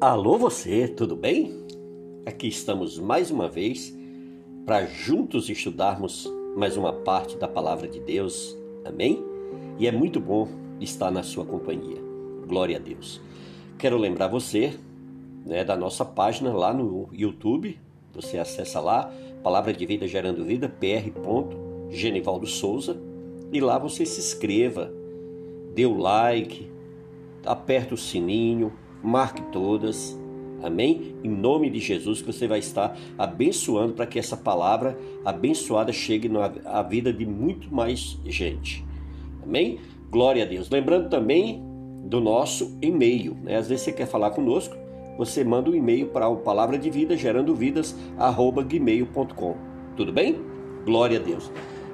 Alô você, tudo bem? Aqui estamos mais uma vez para juntos estudarmos mais uma parte da palavra de Deus. Amém? E é muito bom estar na sua companhia. Glória a Deus. Quero lembrar você né, da nossa página lá no YouTube. Você acessa lá, Palavra de Vida Gerando Vida, pr. Genivaldo Souza. E lá você se inscreva, dê o like, aperta o sininho, marque todas. Amém? Em nome de Jesus, que você vai estar abençoando para que essa palavra abençoada chegue à vida de muito mais gente. Amém? Glória a Deus. Lembrando também do nosso e-mail. Né? Às vezes você quer falar conosco, você manda um e-mail para o palavra de vida gerando vidas arroba gmail.com. Tudo bem? Glória a Deus.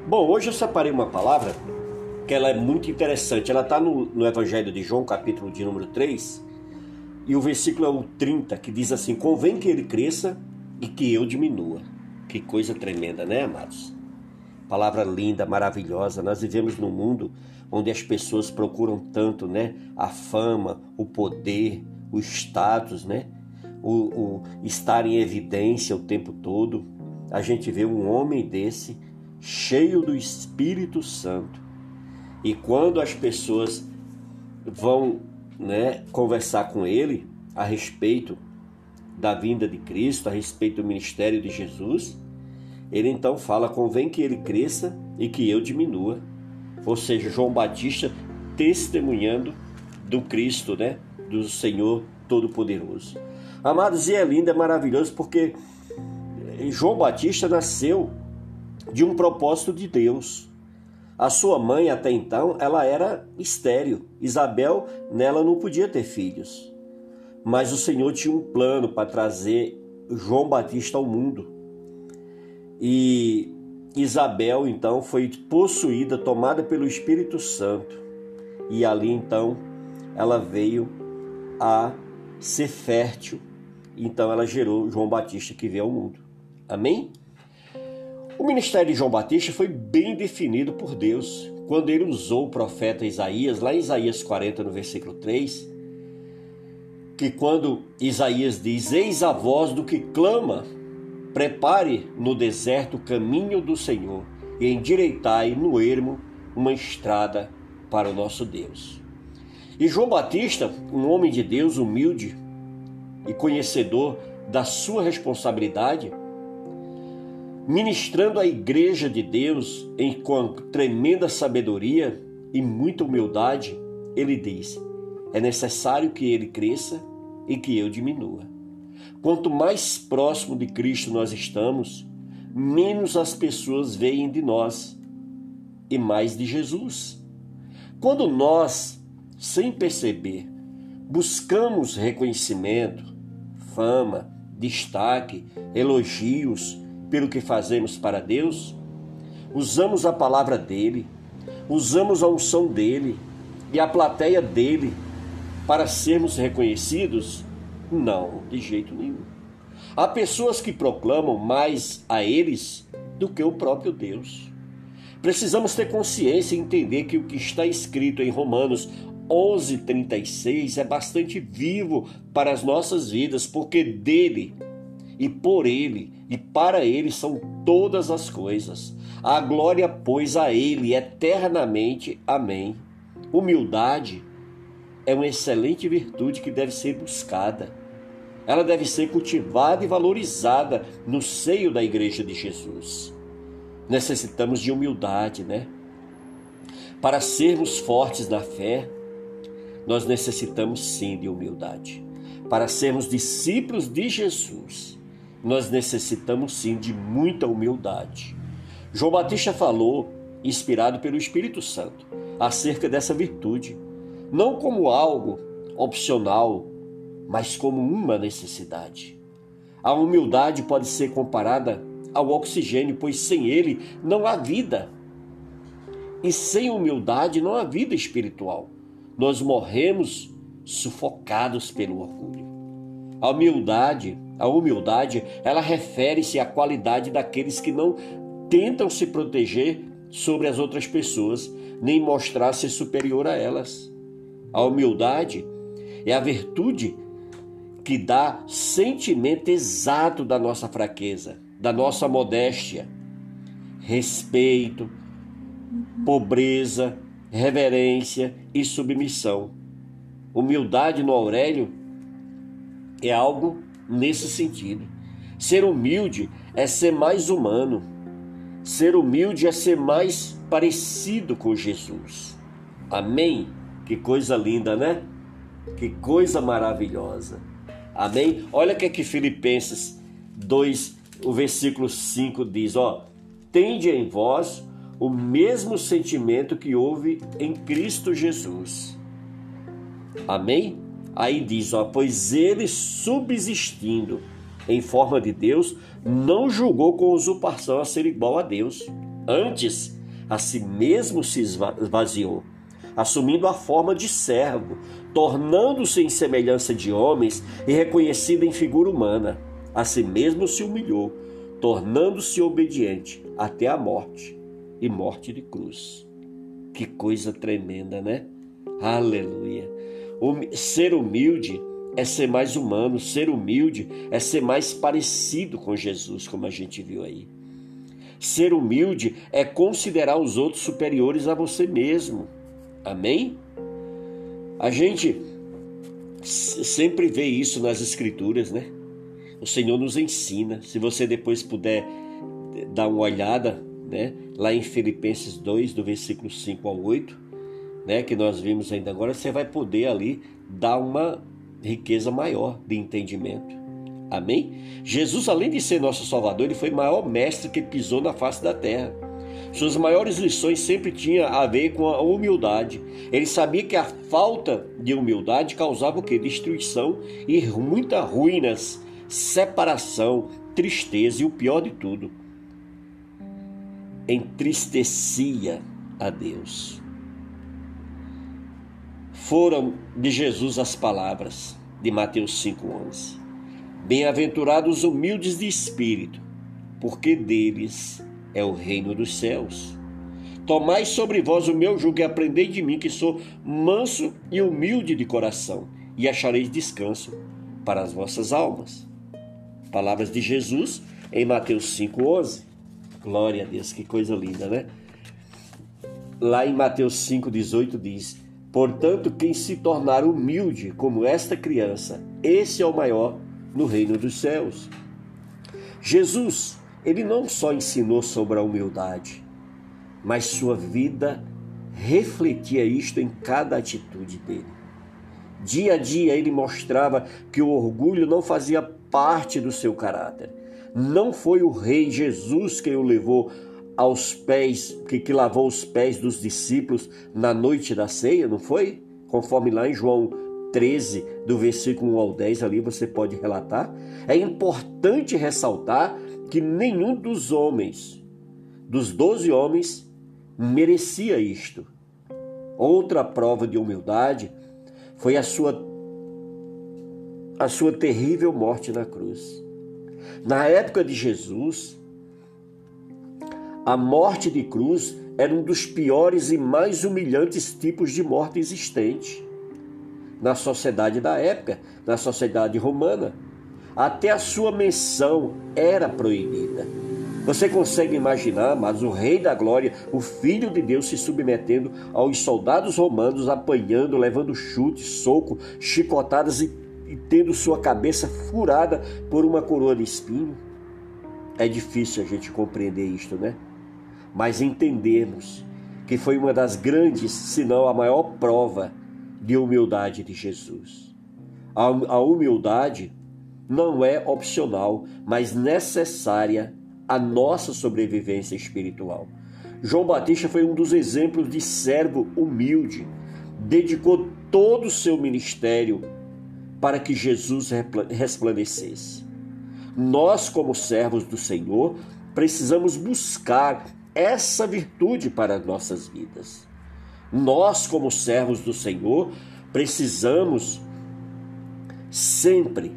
Bom, hoje eu separei uma palavra que ela é muito interessante. Ela está no, no Evangelho de João, capítulo de número 3, e o versículo é o 30, que diz assim: Convém que ele cresça e que eu diminua. Que coisa tremenda, né, amados? Palavra linda, maravilhosa. Nós vivemos num mundo onde as pessoas procuram tanto, né? A fama, o poder, o status, né? O, o estar em evidência o tempo todo. A gente vê um homem desse cheio do Espírito Santo. E quando as pessoas vão né, conversar com ele a respeito da vinda de Cristo, a respeito do ministério de Jesus, ele então fala: convém que ele cresça e que eu diminua. Ou seja, João Batista testemunhando do Cristo, né, do Senhor Todo-Poderoso. Amados, e é lindo, é maravilhoso porque João Batista nasceu de um propósito de Deus. A sua mãe, até então, ela era estéril. Isabel, nela não podia ter filhos. Mas o Senhor tinha um plano para trazer João Batista ao mundo. E Isabel, então, foi possuída, tomada pelo Espírito Santo. E ali, então, ela veio a ser fértil. Então, ela gerou João Batista que veio ao mundo. Amém? O ministério de João Batista foi bem definido por Deus quando ele usou o profeta Isaías, lá em Isaías 40, no versículo 3, que quando Isaías diz: Eis a voz do que clama, prepare no deserto o caminho do Senhor e endireitai no ermo uma estrada para o nosso Deus. E João Batista, um homem de Deus humilde e conhecedor da sua responsabilidade, ministrando a igreja de Deus em com tremenda sabedoria e muita humildade, ele diz: é necessário que ele cresça e que eu diminua. Quanto mais próximo de Cristo nós estamos, menos as pessoas veem de nós e mais de Jesus. Quando nós, sem perceber, buscamos reconhecimento, fama, destaque, elogios, pelo que fazemos para Deus, usamos a palavra dele, usamos a unção dele e a plateia dele para sermos reconhecidos? Não, de jeito nenhum. Há pessoas que proclamam mais a eles do que o próprio Deus. Precisamos ter consciência e entender que o que está escrito em Romanos 11:36 é bastante vivo para as nossas vidas, porque dele e por ele e para ele são todas as coisas. A glória, pois, a ele eternamente. Amém. Humildade é uma excelente virtude que deve ser buscada. Ela deve ser cultivada e valorizada no seio da igreja de Jesus. Necessitamos de humildade, né? Para sermos fortes na fé, nós necessitamos sim de humildade. Para sermos discípulos de Jesus, nós necessitamos sim de muita humildade. João Batista falou, inspirado pelo Espírito Santo, acerca dessa virtude, não como algo opcional, mas como uma necessidade. A humildade pode ser comparada ao oxigênio, pois sem ele não há vida. E sem humildade não há vida espiritual. Nós morremos sufocados pelo orgulho. A humildade a humildade, ela refere-se à qualidade daqueles que não tentam se proteger sobre as outras pessoas, nem mostrar ser superior a elas. A humildade é a virtude que dá sentimento exato da nossa fraqueza, da nossa modéstia, respeito, pobreza, reverência e submissão. Humildade no Aurélio é algo nesse sentido. Ser humilde é ser mais humano. Ser humilde é ser mais parecido com Jesus. Amém? Que coisa linda, né? Que coisa maravilhosa. Amém? Olha o que é que Filipenses 2, o versículo 5 diz, ó: Tende em vós o mesmo sentimento que houve em Cristo Jesus. Amém? Aí diz, ó, pois ele subsistindo em forma de Deus, não julgou com usurpação a ser igual a Deus. Antes, a si mesmo se esvaziou, assumindo a forma de servo, tornando-se em semelhança de homens e reconhecido em figura humana. A si mesmo se humilhou, tornando-se obediente até a morte e morte de cruz. Que coisa tremenda, né? Aleluia. Ser humilde é ser mais humano, ser humilde é ser mais parecido com Jesus, como a gente viu aí. Ser humilde é considerar os outros superiores a você mesmo. Amém? A gente sempre vê isso nas Escrituras, né? O Senhor nos ensina. Se você depois puder dar uma olhada, né? Lá em Filipenses 2, do versículo 5 ao 8, né? Que nós vimos ainda agora, você vai poder ali dar uma riqueza maior de entendimento. Amém? Jesus, além de ser nosso Salvador, ele foi o maior mestre que pisou na face da terra. Suas maiores lições sempre tinham a ver com a humildade. Ele sabia que a falta de humildade causava o que? Destruição e muitas ruínas, separação, tristeza e o pior de tudo, entristecia a Deus foram de Jesus as palavras de Mateus 5,11. Bem-aventurados os humildes de espírito, porque deles é o reino dos céus. Tomai sobre vós o meu jugo e aprendei de mim, que sou manso e humilde de coração, e achareis descanso para as vossas almas. Palavras de Jesus em Mateus 5,11. Glória a Deus, que coisa linda, né? Lá em Mateus 5,18 diz: Portanto, quem se tornar humilde como esta criança, esse é o maior no reino dos céus. Jesus, ele não só ensinou sobre a humildade, mas sua vida refletia isto em cada atitude dele. Dia a dia ele mostrava que o orgulho não fazia parte do seu caráter. Não foi o rei Jesus quem o levou aos pés, que, que lavou os pés dos discípulos na noite da ceia, não foi? Conforme lá em João 13, do versículo 1 ao 10, ali você pode relatar. É importante ressaltar que nenhum dos homens, dos doze homens, merecia isto. Outra prova de humildade foi a sua, a sua terrível morte na cruz. Na época de Jesus, a morte de cruz era um dos piores e mais humilhantes tipos de morte existente na sociedade da época, na sociedade romana. Até a sua menção era proibida. Você consegue imaginar, mas o Rei da Glória, o Filho de Deus, se submetendo aos soldados romanos, apanhando, levando chutes, soco, chicotadas e, e tendo sua cabeça furada por uma coroa de espinho? É difícil a gente compreender isto, né? Mas entendemos que foi uma das grandes, se não a maior prova de humildade de Jesus. A humildade não é opcional, mas necessária à nossa sobrevivência espiritual. João Batista foi um dos exemplos de servo humilde, dedicou todo o seu ministério para que Jesus resplandecesse. Nós, como servos do Senhor, precisamos buscar essa virtude para nossas vidas. Nós, como servos do Senhor, precisamos sempre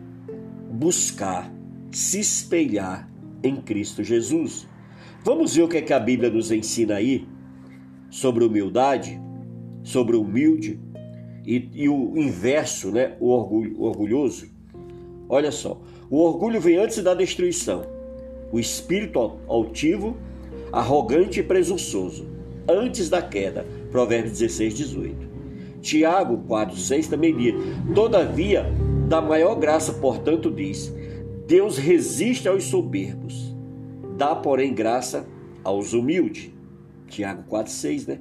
buscar se espelhar em Cristo Jesus. Vamos ver o que, é que a Bíblia nos ensina aí sobre humildade, sobre humilde e, e, o inverso, né? o, orgulho, o orgulhoso. Olha só, o orgulho vem antes da destruição. O espírito altivo, arrogante e presunçoso, antes da queda. Provérbios 16, 18. Tiago 4, 6 também diz: Todavia, da maior graça, portanto, diz: Deus resiste aos soberbos, dá, porém, graça aos humildes. Tiago 4, 6, né?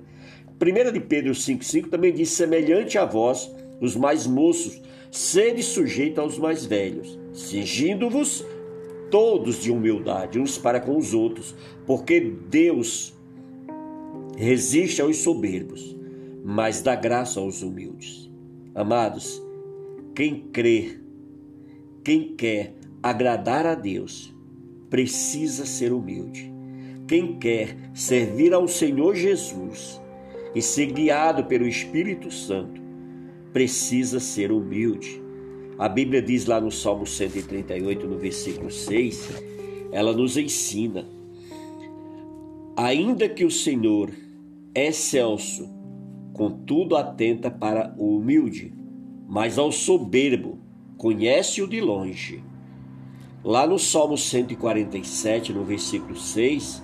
1 de Pedro 5, 5 também diz: Semelhante a vós, os mais moços, sede sujeito aos mais velhos, cingindo-vos todos de humildade uns para com os outros, porque Deus resiste aos soberbos, mas dá graça aos humildes. Amados, quem crê, quem quer agradar a Deus, precisa ser humilde. Quem quer servir ao Senhor Jesus e ser guiado pelo Espírito Santo, precisa ser humilde. A Bíblia diz lá no Salmo 138, no versículo 6, ela nos ensina: ainda que o Senhor é excelso, contudo atenta para o humilde, mas ao soberbo conhece-o de longe. Lá no Salmo 147, no versículo 6,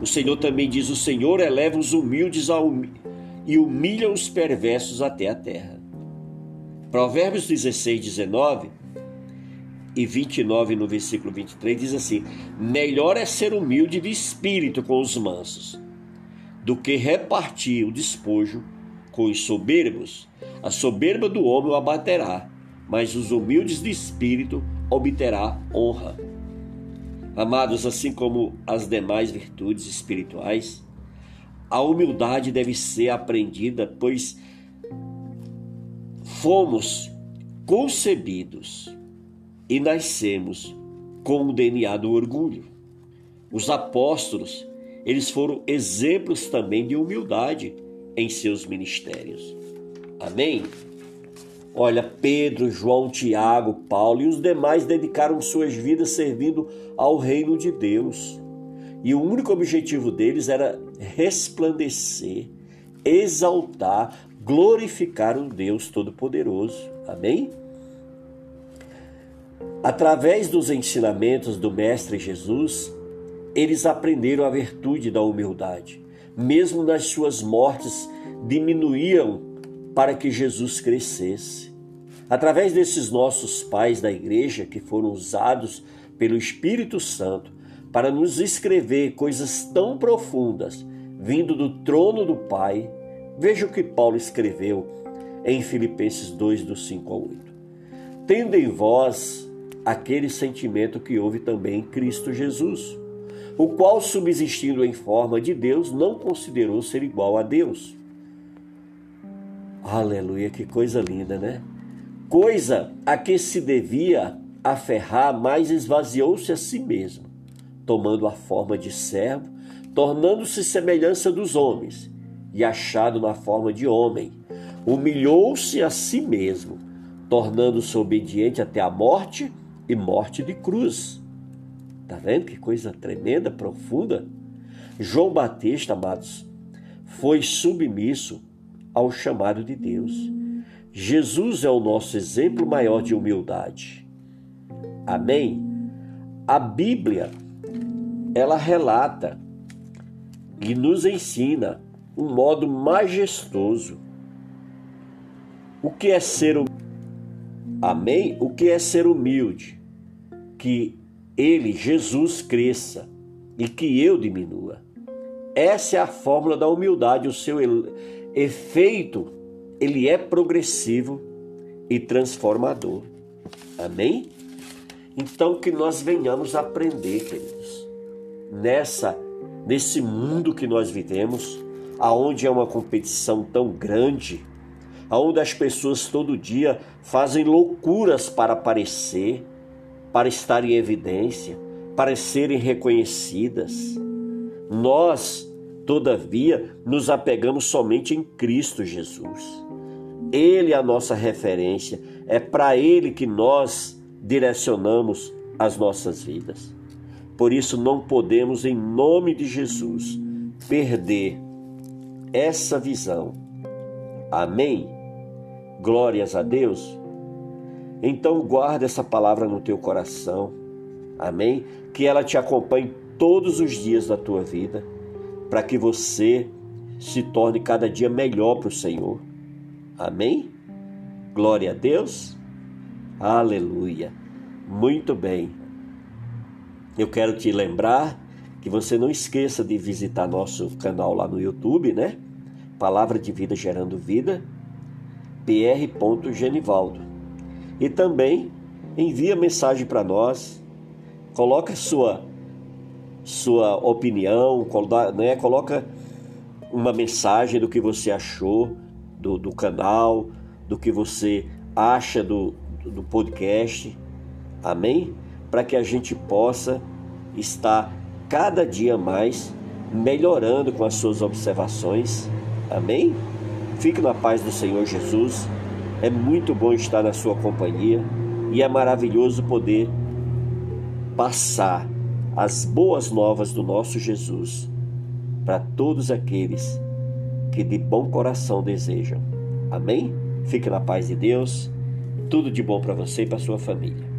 o Senhor também diz: O Senhor eleva os humildes e humilha os perversos até a terra. Provérbios 16, 19 e 29 no versículo 23 diz assim: Melhor é ser humilde de espírito com os mansos, do que repartir o despojo com os soberbos. A soberba do homem o abaterá, mas os humildes de espírito obterá honra. Amados, assim como as demais virtudes espirituais, a humildade deve ser aprendida, pois fomos concebidos e nascemos com o DNA do orgulho. Os apóstolos, eles foram exemplos também de humildade em seus ministérios. Amém? Olha, Pedro, João, Tiago, Paulo e os demais dedicaram suas vidas servindo ao reino de Deus. E o único objetivo deles era resplandecer, exaltar, glorificar o Deus Todo-Poderoso. Amém? Através dos ensinamentos do Mestre Jesus, eles aprenderam a virtude da humildade. Mesmo nas suas mortes, diminuíam para que Jesus crescesse. Através desses nossos pais da igreja, que foram usados pelo Espírito Santo para nos escrever coisas tão profundas, vindo do trono do Pai, veja o que Paulo escreveu em Filipenses 2, do 5 ao 8. Tendo em vós aquele sentimento que houve também em Cristo Jesus, o qual, subsistindo em forma de Deus, não considerou ser igual a Deus. Aleluia, que coisa linda, né? Coisa a que se devia aferrar, mas esvaziou-se a si mesmo, tomando a forma de servo, tornando-se semelhança dos homens, e achado na forma de homem, humilhou-se a si mesmo, tornando-se obediente até a morte e morte de cruz. Tá vendo que coisa tremenda, profunda? João Batista, amados, foi submisso ao chamado de Deus. Jesus é o nosso exemplo maior de humildade. Amém? A Bíblia, ela relata e nos ensina um modo majestoso o que é ser humilde. Amém? O que é ser humilde? Que ele, Jesus, cresça e que eu diminua. Essa é a fórmula da humildade, o seu efeito, ele é progressivo e transformador. Amém? Então que nós venhamos aprender, queridos, nessa nesse mundo que nós vivemos, aonde é uma competição tão grande, aonde as pessoas todo dia fazem loucuras para aparecer, para estar em evidência, para serem reconhecidas. Nós Todavia, nos apegamos somente em Cristo Jesus. Ele é a nossa referência, é para Ele que nós direcionamos as nossas vidas. Por isso, não podemos, em nome de Jesus, perder essa visão. Amém? Glórias a Deus. Então guarda essa palavra no teu coração. Amém? Que ela te acompanhe todos os dias da tua vida, para que você se torne cada dia melhor para o Senhor. Amém? Glória a Deus. Aleluia. Muito bem. Eu quero te lembrar que você não esqueça de visitar nosso canal lá no YouTube, né? Palavra de Vida Gerando Vida, pr. Genivaldo. E também envia mensagem para nós, coloca sua sua opinião, né? coloca uma mensagem do que você achou do, do canal, do que você acha do, do podcast. Amém? Para que a gente possa estar cada dia mais melhorando com as suas observações. Amém? Fique na paz do Senhor Jesus. É muito bom estar na sua companhia e é maravilhoso poder passar as boas novas do nosso Jesus para todos aqueles que de bom coração desejam. Amém? Fique na paz de Deus. Tudo de bom para você e para sua família.